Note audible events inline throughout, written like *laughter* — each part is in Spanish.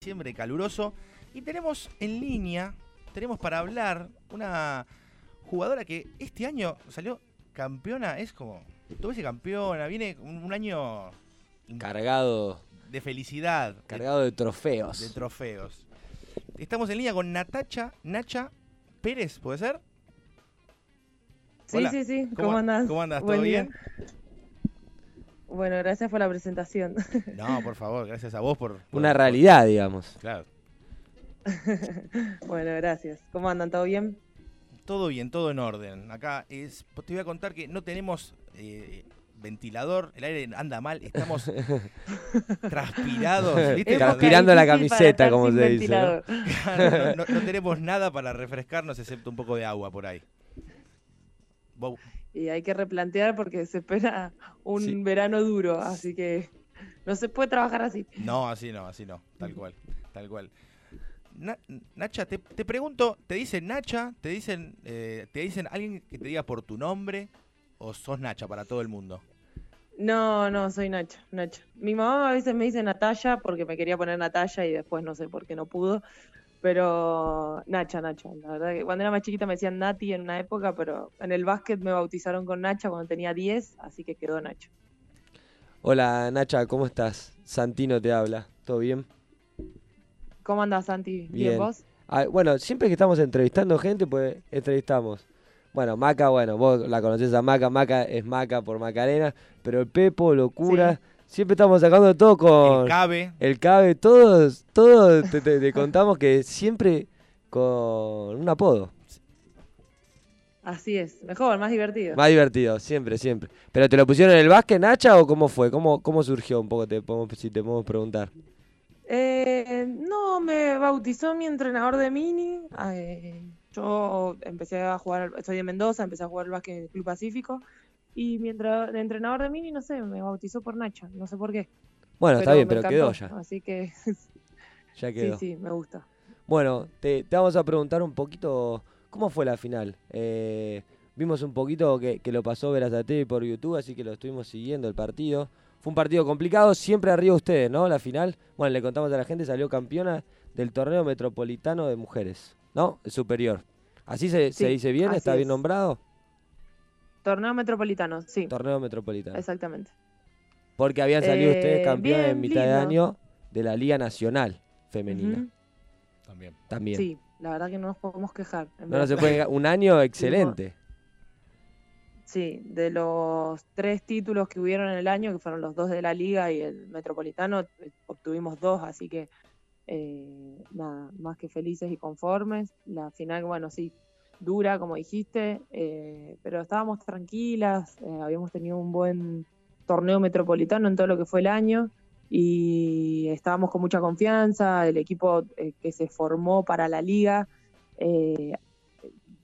diciembre caluroso. Y tenemos en línea, tenemos para hablar una jugadora que este año salió campeona, es como, todo ese campeona, viene un, un año Cargado, de felicidad, cargado de trofeos. de, trofeos. Estamos en línea con Natacha, Nacha Pérez, ¿puede ser? Sí, Hola. sí, sí. ¿Cómo- ¿Cómo, andás? cómo andás? ¿Todo Buen día. Bueno, gracias por la presentación. *laughs* No, por favor, gracias a vos por... por- Una por- realidad, digamos. claro. *laughs* bueno, gracias. ¿Cómo andan? ¿Todo bien? Todo bien, todo en orden. Acá es, te voy a contar que no tenemos eh, ventilador, el aire anda mal, estamos *laughs* transpirados. ¿viste? Transpirando la camiseta, como se dice, ¿no? ventilador. Claro, no, no- no tenemos nada para refrescarnos excepto un poco de agua por ahí. Y hay que replantear porque se espera un Sí. verano duro, así que no se puede trabajar así. no, así no, así no, tal cual, tal cual. Na- Nacha, te, te pregunto, ¿te dicen Nacha? ¿Te dicen, eh, ¿Te dicen alguien que te diga por tu nombre? ¿O sos Nacha para todo el mundo? No, no, soy Nacha, Nacha. Mi mamá a veces me dice Natalia porque me quería poner Natalia y después no sé por qué no pudo. Pero Nacha, Nacha. La verdad que cuando era más chiquita me decían Nati en una época, pero en el básquet me bautizaron con Nacha cuando tenía 10, así que quedó Nacha. Hola Nacha, ¿cómo estás? Santino te habla. ¿Todo bien? ¿Cómo andás, Santi? ¿Bien, Bien. vos? Ah, bueno, siempre que estamos entrevistando gente, pues entrevistamos. Bueno, Maca, bueno, vos la conocés a Maca, Maca es Maca por Macarena, pero el Pepo, Locura, siempre estamos sacando todo con El cabe, el Cabe, todos, todos te, te- te contamos que siempre con un apodo. Así es, mejor, más divertido. Más divertido, siempre, siempre. ¿Pero te lo pusieron en el básquet, Nacha, o cómo fue? ¿Cómo, cómo surgió un poco, te podemos, si te podemos preguntar? Eh, no, me bautizó mi entrenador de mini. eh, yo empecé a jugar, al- soy de Mendoza, empecé a jugar al básquet en el Club Pacífico. Y mi entra- el entrenador de mini, no sé, me bautizó por Nacha, no sé por qué. Bueno, está bien, pero quedó ya. Así que *laughs* Ya sí, quedó. sí, me gusta. Bueno, te, te vamos a preguntar un poquito, ¿cómo fue la final? Eh, vimos un poquito que, que lo pasó Verazate por YouTube, así que lo estuvimos siguiendo el partido. Fue un partido complicado, siempre arriba ustedes, ¿no? La final, bueno, le contamos a la gente, salió campeona del torneo metropolitano de mujeres, ¿no? Superior. ¿Así se, se Sí, dice bien? ¿Está bien nombrado? Torneo Metropolitano, sí, Torneo metropolitano. exactamente. Porque habían salido ustedes Eh, campeones en mitad de año de la Liga Nacional Femenina. También. También. Sí, la verdad que no nos podemos quejar. No, no se puede. Un año *laughs* excelente. Sí, de los tres títulos que hubieron en el año, que fueron los dos de la Liga y el Metropolitano, obtuvimos dos, así que eh, nada, más que felices y conformes. La final, bueno, sí, dura, como dijiste, eh, pero estábamos tranquilas, eh, habíamos tenido un buen torneo metropolitano en todo lo que fue el año y estábamos con mucha confianza, el equipo eh, que se formó para la liga.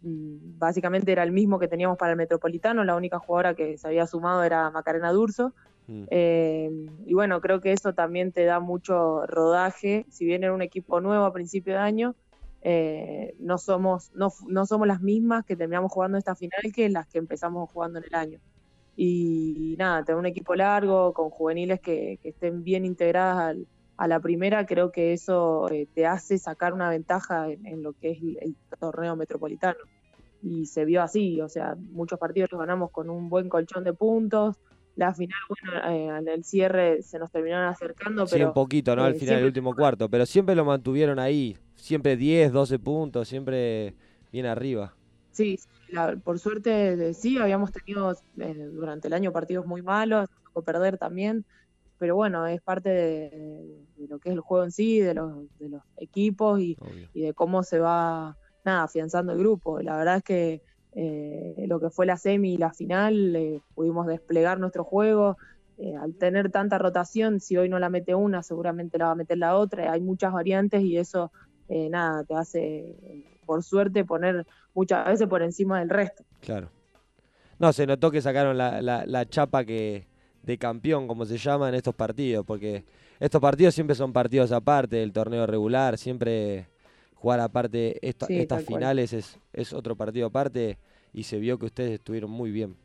mm, básicamente era el mismo que teníamos para el Metropolitano, la única jugadora que se había sumado era Macarena Durso. Mm. Eh, y bueno, creo que eso también te da mucho rodaje, si bien era un equipo nuevo a principio de año, eh, no, somos, no, no somos las mismas que terminamos jugando esta final que las que empezamos jugando en el año. Y, nada, tener un equipo largo, con juveniles que, que estén bien integradas al- a la primera, creo que eso eh, te hace sacar una ventaja en, en lo que es el, el torneo metropolitano. Y se vio así, o sea, muchos partidos los ganamos con un buen colchón de puntos. La final, bueno, eh, en el cierre se nos terminaron acercando, Sí, pero un poquito, ¿no? Al eh, final del último cuarto. Pero siempre lo mantuvieron ahí. Siempre 10, 12 puntos. Siempre bien arriba. Sí, la- por suerte de- sí, habíamos tenido eh, durante el año partidos muy malos, tocó perder también, pero bueno, es parte de, de lo que es el juego en sí, de los, de los equipos y, y de cómo se va nada, afianzando el grupo. La verdad es que eh, lo que fue la semi y la final, eh, pudimos desplegar nuestro juego. eh, al tener tanta rotación, si hoy no la mete una, seguramente la va a meter la otra. Hay muchas variantes y eso, eh, nada, te hace, por suerte, poner muchas veces por encima del resto. Claro. No, se notó que sacaron la, la, la chapa que de campeón, como se llama, en estos partidos. Porque estos partidos siempre son partidos aparte del torneo regular. Siempre jugar aparte esta- Sí, estas cual. finales es, es otro partido aparte. Y se vio que ustedes estuvieron muy bien.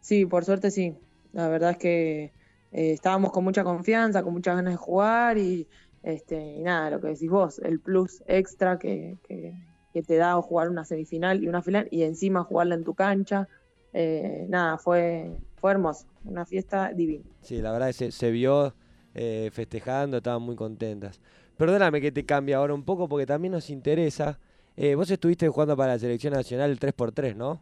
Sí, por suerte sí. La verdad es que eh, estábamos con mucha confianza, con muchas ganas de jugar y, este, y nada, lo que decís vos, el plus extra que, que, te da jugar una semifinal y una final y encima jugarla en tu cancha. Eh, nada, fue, fue hermoso, una fiesta divina. Sí, la verdad que se, vio eh, festejando, estaban muy contentas. Perdóname que te cambie ahora un poco porque también nos interesa. vos estuviste jugando para la selección nacional el 3x3, ¿no?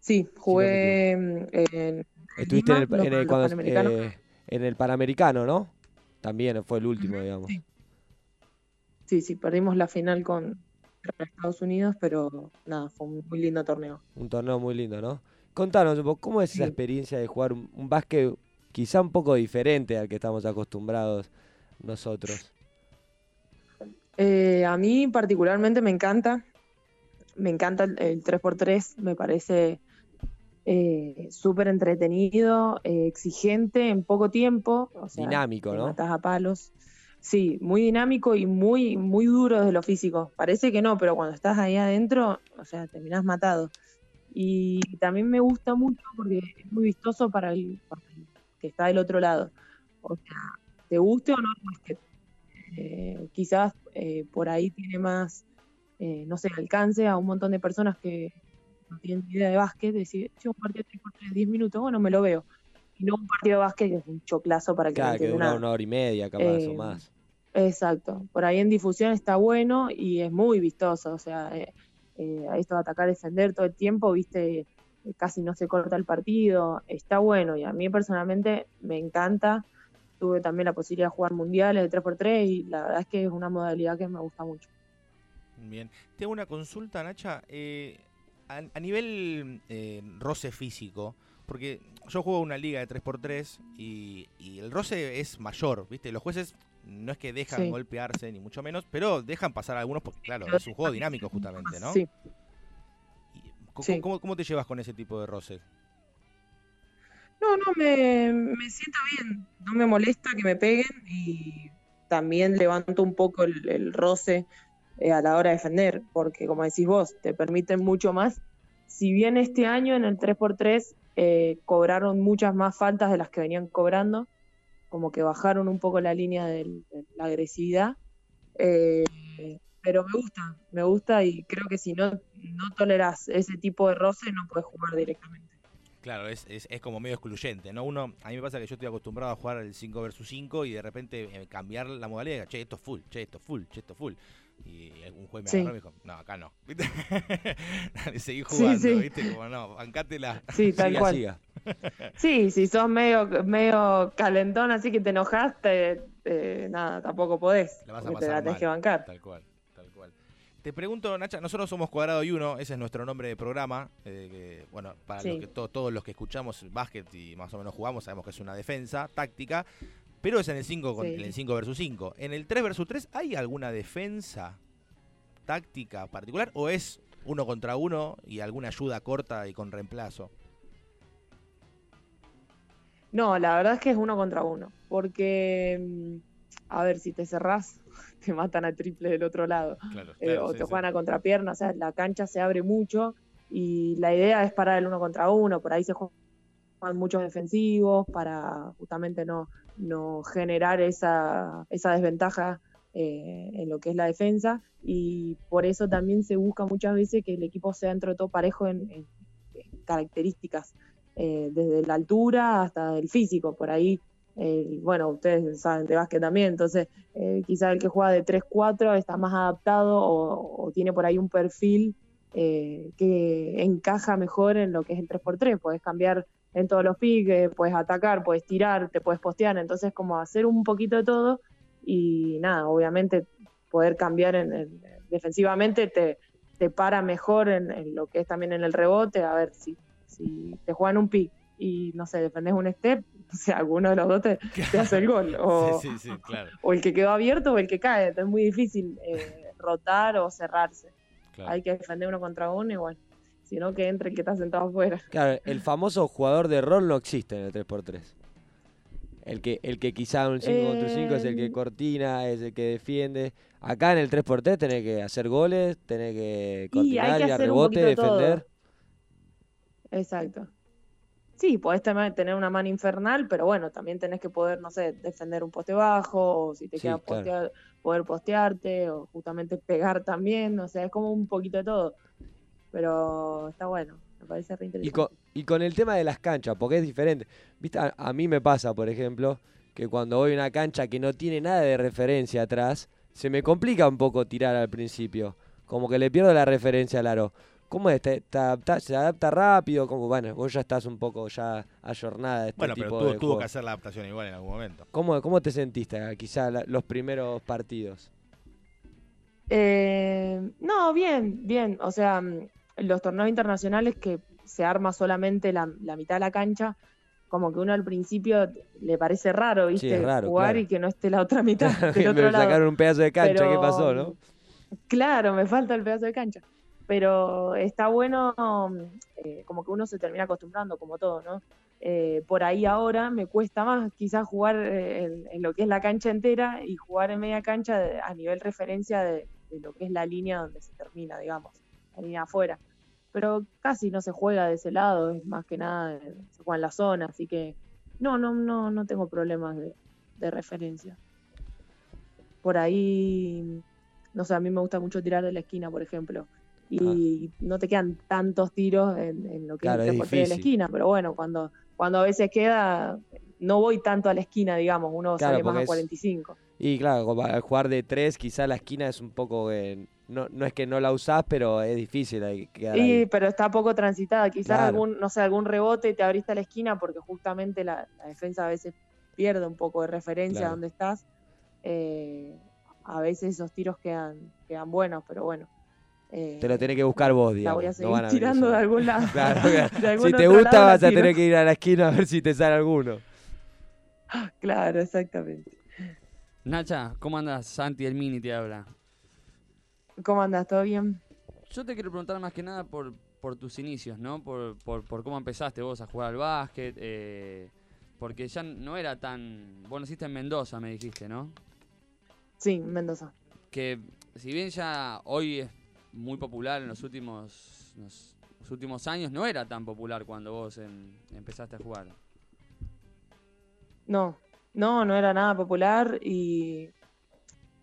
Sí, jugué en Estuviste en, el, eh, en, el, Panamericano, ¿no? También fue el último, digamos. Sí. sí, perdimos la final con Estados Unidos, pero nada, fue un muy lindo torneo. Un torneo muy lindo, ¿no? Contanos un poco, ¿cómo es esa experiencia de jugar un, básquet quizá un poco diferente al que estamos acostumbrados nosotros? Eh, a mí particularmente me encanta, me encanta el 3x3, me parece eh, súper entretenido, eh, exigente en poco tiempo. O sea, dinámico, ¿no? Matas a palos. Sí, muy dinámico y muy, muy duro desde lo físico. Parece que no, pero cuando estás ahí adentro, o sea, terminás matado. Y también me gusta mucho porque es muy vistoso para el, que está del otro lado. O sea, te guste o no eh, quizás eh, por ahí tiene más, no sé, alcance a un montón de personas que, no tienen idea de básquet, decir, si un partido de 3 por 3, 10 minutos, bueno, me lo veo. Y no un partido de básquet que es un choclazo para que claro, que dura una hora y media, capaz, o eh, más. Exacto. Por ahí en difusión está bueno y es muy vistoso. O sea, eh, eh, esto de atacar, defender todo el tiempo, viste, casi no se corta el partido. Está bueno y a mí personalmente me encanta. Tuve también la posibilidad de jugar mundiales de 3x3 y la verdad es que es una modalidad que me gusta mucho. Bien. Tengo una consulta, Nacha. Eh, a, nivel eh, roce físico, porque yo juego una liga de 3x3 y, el roce es mayor, ¿viste? Los jueces no es que dejan golpearse, ni mucho menos, pero dejan pasar algunos porque, claro, es un juego dinámico justamente, ¿no? Sí. ¿Cómo, te llevas con ese tipo de roce? No, no, me, siento bien. No me molesta que me peguen y también levanto un poco el roce eh, a la hora de defender, porque como decís vos, te permiten mucho más. Si bien este año en el 3x3 eh, cobraron muchas más faltas de las que venían cobrando, como que bajaron un poco la línea de la agresividad, eh, pero me gusta, me gusta y creo que si no, no toleras ese tipo de roce no puedes jugar directamente. Claro, es, es, es, como medio excluyente, ¿no? Uno, a mí me pasa que yo estoy acostumbrado a jugar el 5 versus 5 y de repente cambiar la modalidad, che, esto es full, che, esto es full, che, esto es full. Y un juez me agarró y me dijo, no, acá no. *laughs* Seguí jugando, ¿viste? Como no, bancátela. *laughs* Sí, tal cual. *laughs* Sí, si sos medio, medio calentón así que te enojaste, eh, nada, tampoco podés. La vas a pasar te la que bancar. Tal cual. Te pregunto, Nacha, nosotros somos Cuadrado y Uno, ese es nuestro nombre de programa. Eh, bueno, para que, todos los que escuchamos básquet y más o menos jugamos, sabemos que es una defensa táctica. Pero es en el 5 en el 5 versus 5. ¿En el 3 versus 3 hay alguna defensa táctica particular o es uno contra uno y alguna ayuda corta y con reemplazo? No, la verdad es que es uno contra uno, porque mm, a ver, si te cerrás, te matan a triple del otro lado. Eh, o te juegan a contrapierna, o sea, la cancha se abre mucho y la idea es parar el uno contra uno, por ahí se juegan muchos defensivos para justamente no, no generar esa, esa desventaja eh, en lo que es la defensa y por eso también se busca muchas veces que el equipo sea entre todo parejo en, características, eh, desde la altura hasta el físico, por ahí, bueno, ustedes saben de básquet también, entonces eh, quizá el que juega de 3-4 está más adaptado o, tiene por ahí un perfil que encaja mejor en lo que es el 3x3, puedes cambiar en todos los piques, puedes atacar, puedes tirar, te puedes postear, entonces como hacer un poquito de todo y nada, obviamente poder cambiar en, defensivamente te, te, para mejor en, lo que es también en el rebote, a ver si, si te juegan un pick y no sé, defendes un step, *laughs* o sea, alguno de los dos te, hace el gol, o, *laughs* *laughs* o, el que quedó abierto o el que cae, es muy difícil eh, rotar o cerrarse. Hay que defender uno contra uno y bueno sino que entre el que está sentado afuera. Claro, el famoso jugador de rol no existe en el 3x3. El que, el que quizá un 5 contra 5 es el que eh, cortina, es el que defiende. Acá en el 3x3 tenés que hacer goles, tenés que cortinar, y, a rebote, defender. Exacto. Sí, podés tener una mano infernal, pero bueno, también tenés que poder, no sé, defender un poste bajo, o si te Sí, queda claro. postear, poder postearte, o justamente pegar también, o sea, es como un poquito de todo. Pero está bueno, me parece re Y interesante. con, y con el tema de las canchas, porque es diferente. ¿Viste? A, a mí me pasa, por ejemplo, que cuando voy a una cancha que no tiene nada de referencia atrás, se me complica un poco tirar al principio. Como que le pierdo la referencia al aro. ¿Cómo es? ¿Te, te adapta- ¿Se adapta rápido? Como, bueno, vos ya estás un poco ya ayornada de este Bueno, pero tipo tuvo, de tuvo que hacer la adaptación igual en algún momento. ¿Cómo, ¿Cómo te sentiste eh, quizá la- los primeros partidos? Eh, no, bien, bien. O sea, mm, los torneos internacionales que se arma solamente la, la mitad de la cancha, como que uno al principio le parece raro, Sí, ¿viste? es raro, Jugar claro. y que no esté la otra mitad *laughs* del me otro lado. sacaron un pedazo de cancha, ¿qué Pero, pasó, no? Claro, me falta el pedazo de cancha. Pero está bueno, eh, como que uno se termina acostumbrando, como todo, ¿no? Eh, por ahí ahora me cuesta más quizás jugar eh, en, lo que es la cancha entera y jugar en media cancha a nivel referencia de, lo que es la línea donde se termina, digamos, la línea afuera. Pero casi no se juega de ese lado, es más que nada, se juega en la zona, así que no, no, no, no tengo problemas de, de referencia. Por ahí, no sé, a mí me gusta mucho tirar de la esquina, por ejemplo. Y no te quedan tantos tiros en, en lo que Claro, es es 3 3 de la esquina, pero bueno, cuando, cuando a veces queda, no voy tanto a la esquina, digamos, uno Claro, sale más a es- 45. Y claro, al jugar de tres, quizá la esquina es un poco... eh, no, no es que no la usás, pero es difícil ahí quedar Y, ahí. pero está poco transitada. Quizás Claro. algún, no sé, algún rebote y te abriste a la esquina porque justamente la, la defensa a veces pierde un poco de referencia Claro. a donde estás. Eh, a veces esos tiros quedan, quedan buenos, pero bueno. Eh, Te lo tenés que buscar vos, la digamos. voy a no seguir van a venir tirando de algún lado. *laughs* Claro, *laughs* De algún si te gusta lado la vas a tener que ir a la esquina a ver si te sale alguno. *laughs* Claro, exactamente. Nacha, ¿cómo andas? Santi, el mini te habla. ¿Cómo andas? ¿Todo bien? Yo te quiero preguntar más que nada por, por tus inicios, ¿no? Por, por, por cómo empezaste vos a jugar al básquet. eh, porque ya no era tan... Vos naciste en Mendoza, me dijiste, ¿no? Sí, Mendoza. Que si bien ya hoy es muy popular en los últimos, los, los últimos años, no era tan popular cuando vos en- empezaste a jugar. No, no, no era nada popular y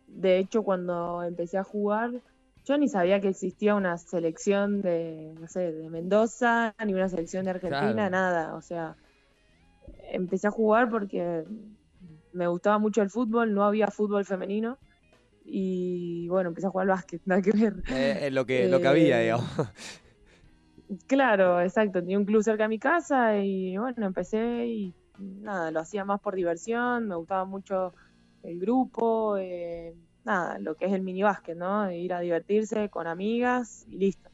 de hecho cuando empecé a jugar yo ni sabía que existía una selección de, no sé, de Mendoza, ni una selección de Argentina, Claro. nada. O sea, empecé a jugar porque me gustaba mucho el fútbol, no había fútbol femenino y bueno, empecé a jugar al básquet, *laughs* nada que ver. Eh, es lo que, lo que había, Eh, digamos. Claro, exacto. Tenía un club cerca de mi casa y bueno, empecé y nada, lo hacía más por diversión, me gustaba mucho el grupo, eh, nada, lo que es el minibásquet, ¿no? Ir a divertirse con amigas y listo.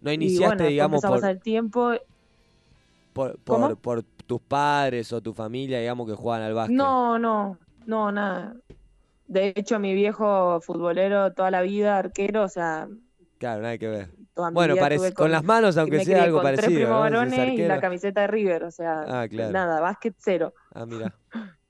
No y iniciaste, bueno, después digamos, por, el tiempo. por, por tus padres o tu familia, digamos, que juegan al básquet. No, no, no, nada. De hecho, mi viejo futbolero toda la vida, arquero, o sea, Claro, nada que ver. Bueno, parec- con, las manos, aunque sea algo con tres parecido, primos ¿no? Varones y la camiseta de River, o sea, Ah, claro. nada, básquet cero. Ah, mira. *laughs*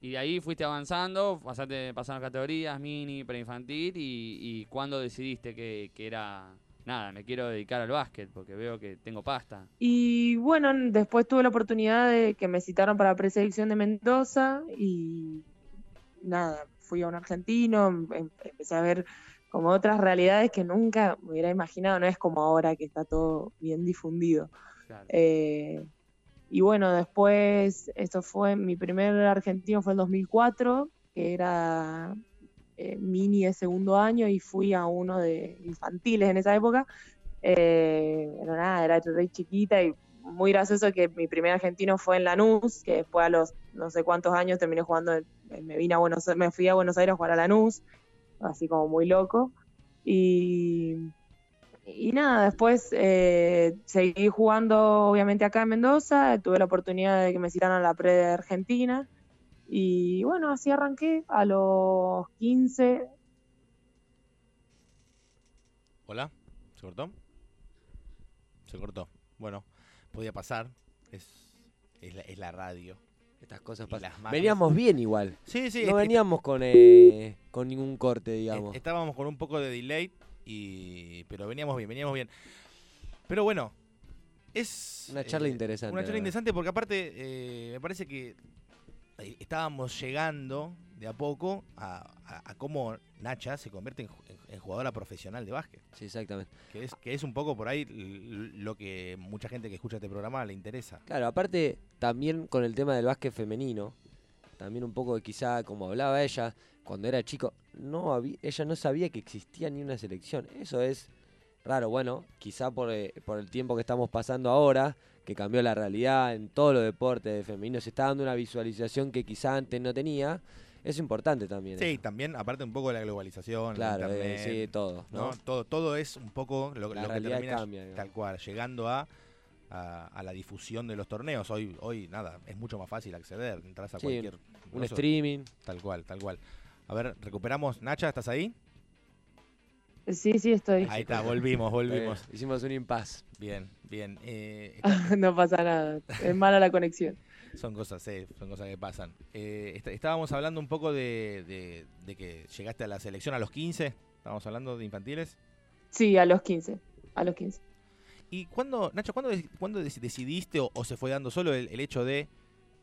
Y de ahí fuiste avanzando, pasaste, pasaron categorías, mini, preinfantil, y, y cuando decidiste que, que era, nada, me quiero dedicar al básquet, porque veo que tengo pasta. Y bueno, después tuve la oportunidad de que me citaron para la preselección de Mendoza y nada, fui a un argentino, em- em- empecé a ver como otras realidades que nunca me hubiera imaginado, no es como ahora que está todo bien difundido. Claro. Eh, y bueno, después, eso fue, mi primer argentino fue el 2004, que era eh, mini de segundo año y fui a uno de infantiles en esa época. Eh, pero nada, era re chiquita y muy gracioso que mi primer argentino fue en Lanús, que después a los no sé cuántos años terminé jugando, me vine a Buenos me fui a Buenos Aires a jugar a Lanús, así como muy loco. Y, y nada, después eh, seguí jugando obviamente acá en Mendoza, tuve la oportunidad de que me citaran a la pre de Argentina. Y bueno, así arranqué a los 15, ¿Hola? ¿Se cortó? Se cortó. Bueno, podía pasar. Es, es, la, es la radio. Estas cosas pasan. Veníamos bien igual. Sí, sí. No veníamos con, eh, con ningún corte, est- digamos. estábamos con un poco de delay, y, pero veníamos bien, veníamos bien. Pero bueno, Es Una charla eh, interesante, Una la charla interesante porque aparte eh, me parece que eh, estábamos llegando de a poco a, a- a cómo Nacha se convierte en, ju- en- en jugadora profesional de básquet. Sí, exactamente. Que es, que es un poco por ahí lo que mucha gente que escucha este programa le interesa. Claro, aparte también con el tema del básquet femenino, también un poco de quizá como hablaba ella, cuando era chico, no había, ella no sabía que existía ni una selección. Eso es raro, bueno, quizá por, eh, por el tiempo que estamos pasando ahora, que cambió la realidad en todos los deportes femeninos, se está dando una visualización que quizá antes no tenía. Es importante también. Sí, eso. también aparte un poco de la globalización, el claro, eh, internet, sí, todo. ¿no? ¿no? Todo, todo es un poco lo, La lo que termina cambia, tal cual, llegando a, a, a la difusión de los torneos. Hoy, hoy nada, es mucho más fácil acceder, entras a Sí, cualquier Un streaming. Tal cual, tal cual. A ver, recuperamos. Nacha, ¿estás ahí? Sí, sí, estoy. Ahí está, volvimos, volvimos. *laughs* Eh, hicimos un impas. Bien, bien. Eh, *laughs* no pasa nada. Es mala la conexión. Son cosas, sí, son cosas que pasan. Eh, est- estábamos hablando un poco de, de- de que llegaste a la selección a los 15. Estábamos hablando de infantiles. Sí, a los 15. A los 15. ¿Y cuándo, Nacho, cuándo, cuándo dec- decidiste o, o se fue dando solo el, el hecho de,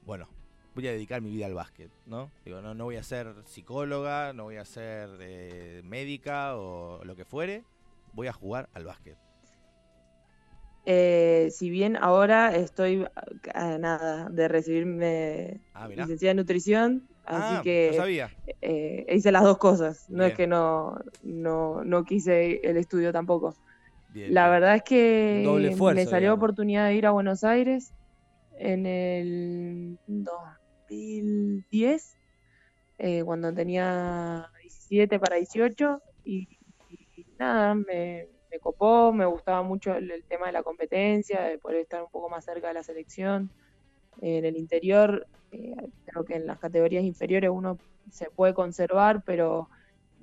bueno, voy a dedicar mi vida al básquet, ¿no? Digo, no, no voy a ser psicóloga, no voy a ser eh, médica o lo que fuere, voy a jugar al básquet. Eh, si bien ahora estoy a nada de recibirme Ah, licenciada en nutrición, así Ah, que no sabía. eh, hice las dos cosas. No Bien. es que no, no, no quise el estudio tampoco. Bien, La bien. verdad es que Doble esfuerzo, me salió digamos. oportunidad de ir a Buenos Aires en el 2010, eh, cuando tenía 17 para 18, y, y nada, me, me copó, me gustaba mucho el, tema de la competencia, de poder estar un poco más cerca de la selección. En el interior, eh, creo que en las categorías inferiores uno se puede conservar, pero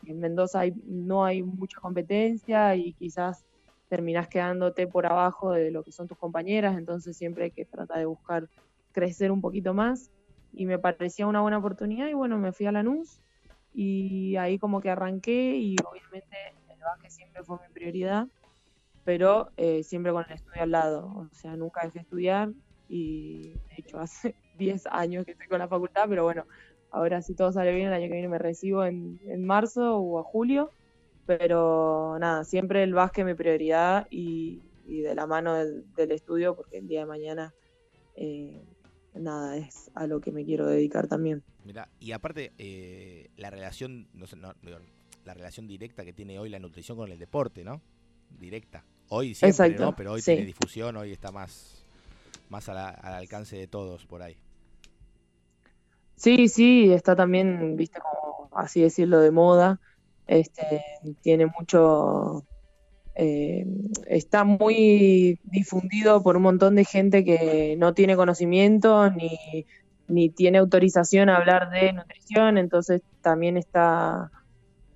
en Mendoza hay- no hay mucha competencia y quizás terminás quedándote por abajo de lo que son tus compañeras, entonces siempre hay que tratar de buscar crecer un poquito más y me parecía una buena oportunidad y bueno, me fui a Lanús y ahí como que arranqué y obviamente el básquet siempre fue mi prioridad, pero eh, siempre con el estudio al lado, o sea, nunca dejé de estudiar y de hecho *laughs* hace 10 años que estoy con la facultad, pero bueno, ahora si todo sale bien, el año que viene me recibo en, en marzo o a julio. Pero nada, siempre el básquet mi prioridad y, de la mano del, estudio, porque el día de mañana, eh, nada, es a lo que me quiero dedicar también. Mirá, y aparte, eh, la relación, no sé, no, la relación directa que tiene hoy la nutrición con el deporte, ¿no? Directa. Hoy siempre, Exacto, ¿no? Pero hoy sí. tiene difusión, hoy está más, más a la- al alcance de todos por ahí. Sí, sí, está también, viste, como así decirlo, de moda. Este, tiene mucho, eh, está muy difundido por un montón de gente que no tiene conocimiento ni, ni tiene autorización a hablar de nutrición, entonces también está,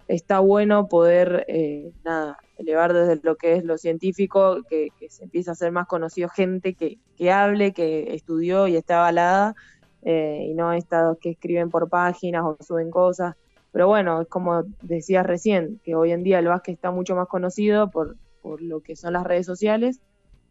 está bueno poder, eh, nada, elevar desde lo que es lo científico, que, que se empiece a hacer más conocido gente que, que hable, que estudió y está avalada eh, y no estos que escriben por páginas o suben cosas. Pero bueno, es como decías recién, que hoy en día el básquet está mucho más conocido por, por lo que son las redes sociales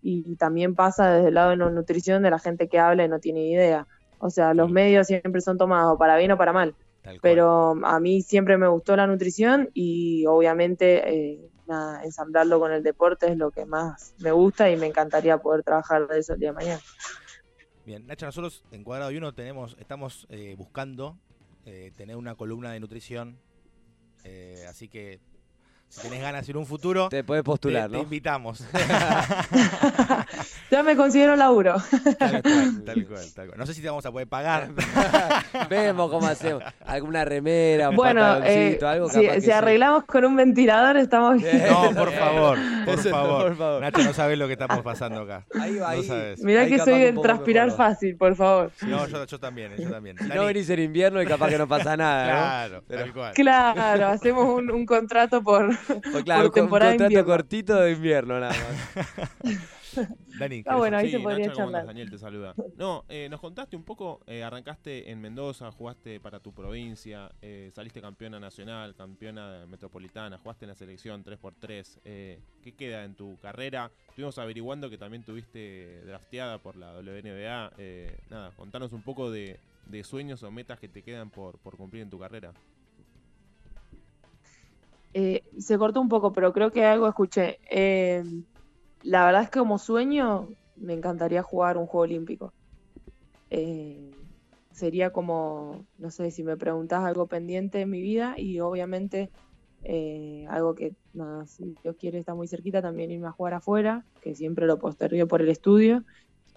y también pasa desde el lado de la nutrición de la gente que habla y no tiene idea. O sea, los medios siempre son tomados para bien o para mal. Pero a mí siempre me gustó la nutrición y obviamente eh, nada, ensamblarlo con el deporte es lo que más me gusta y me encantaría poder trabajar de eso el día de mañana. Bien, Nacha, nosotros en Cuadrado y Uno tenemos, estamos eh, buscando eh, tener una columna de nutrición. así que si tenés ganas en un futuro, Te puedes te, postular, te ¿no? invitamos. *laughs* *laughs* Ya me considero laburo. tal, cual, tal *laughs* cual, tal cual. No sé si te vamos a poder pagar. Vemos cómo hacemos. Alguna remera, un Bueno, eh, algo si, capaz que si sí. arreglamos con un ventilador estamos bien. No, por favor, por Eso no, favor. por favor. Nacho, no sabes lo que estamos pasando acá. Ahí va, No ahí. sabes. Mirá Ahí que soy de transpirar mejor, ¿no? fácil, por favor. No, yo, yo también, yo también. Si Dani, no venís en invierno y capaz que no pasa nada, claro, Pero- tal cual. Claro, hacemos un, un contrato por, Pues claro, por un temporada contrato invierno. cortito de invierno nada más. *laughs* Dani, Ah, bueno, ahí se Sí, podría Nacho, ¿cómo andás? charlar. Daniel te saluda. No, eh, nos contaste un poco, eh, arrancaste en Mendoza, jugaste para tu provincia, eh, saliste campeona nacional, campeona metropolitana, jugaste en la selección 3x3. Eh, ¿Qué queda en tu carrera? Estuvimos averiguando que también tuviste drafteada por la WNBA. Eh, nada, contanos un poco de, de sueños o metas que te quedan por, por cumplir en tu carrera. Eh, se cortó un poco, pero creo que algo escuché. Eh, la verdad es que como sueño me encantaría jugar un Juego Olímpico. Eh, sería como, no sé, si me preguntás algo pendiente en mi vida y obviamente eh, algo que, nada, si Dios quiere está muy cerquita, también irme a jugar afuera, que siempre lo postergué por el estudio.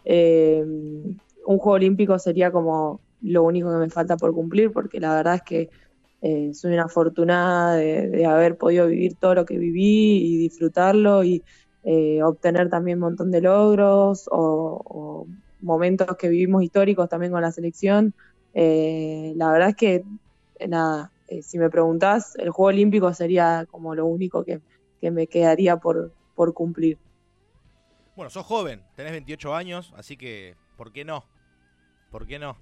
Un Juego Olímpico sería como lo único que me falta por cumplir, porque la verdad es que eh, soy una afortunada de, haber podido vivir todo lo que viví y disfrutarlo y eh, obtener también un montón de logros o, momentos que vivimos históricos también con la selección. Eh, la verdad es que, nada, si me preguntás, el Juego Olímpico sería como lo único que, que me quedaría por, por cumplir. Bueno, sos joven, tenés 28 años, así que, ¿por qué no? ¿Por qué no?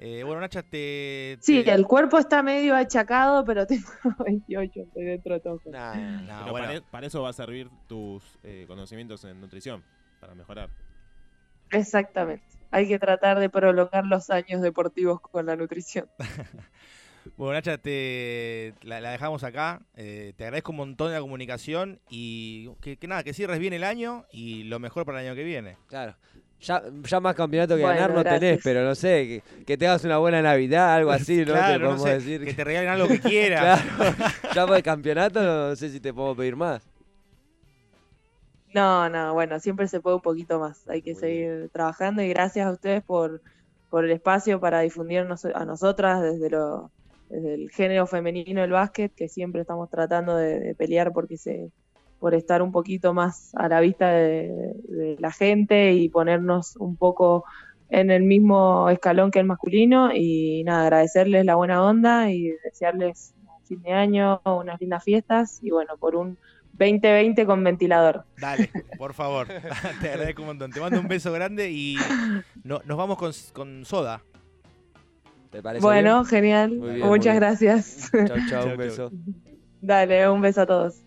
Eh, bueno, Nacha, te... Sí, el cuerpo está medio achacado, pero *laughs* tengo 28, estoy dentro de todo. Nah, No, Pero bueno. para, para eso va a servir tus eh, conocimientos en nutrición, para mejorar. Exactamente. Hay que tratar de prolongar los años deportivos con la nutrición. *laughs* Bueno, Nacha, te, la, la dejamos acá. Eh, te agradezco un montón de la comunicación y que, que nada, que cierres bien el año y lo mejor para el año que viene. Claro. Ya, ya más campeonato que Bueno, ganar no tenés, pero no sé, que, que tengas una buena Navidad, algo así, ¿no? Claro, te no sé, decir. que te regalen algo que quieras. *laughs* Claro. *laughs* ya por el campeonato no sé si te puedo pedir más. No, no, bueno, siempre se puede un poquito más. Hay que Muy seguir trabajando y gracias a ustedes por, por el espacio para difundirnos a nosotras desde, lo, desde el género femenino del básquet, que siempre estamos tratando de, de pelear porque se, por estar un poquito más a la vista de, de la gente y ponernos un poco en el mismo escalón que el masculino. Y nada, agradecerles la buena onda y desearles un fin de año, unas lindas fiestas y bueno, por un 2020 con ventilador. Dale, *laughs* por favor. *laughs* te agradezco un montón. Te mando un beso grande y no- nos vamos con, con soda. ¿Te parece Bueno, genial. Bien, Muchas gracias. chau, Chau, un beso. Dale, un beso a todos.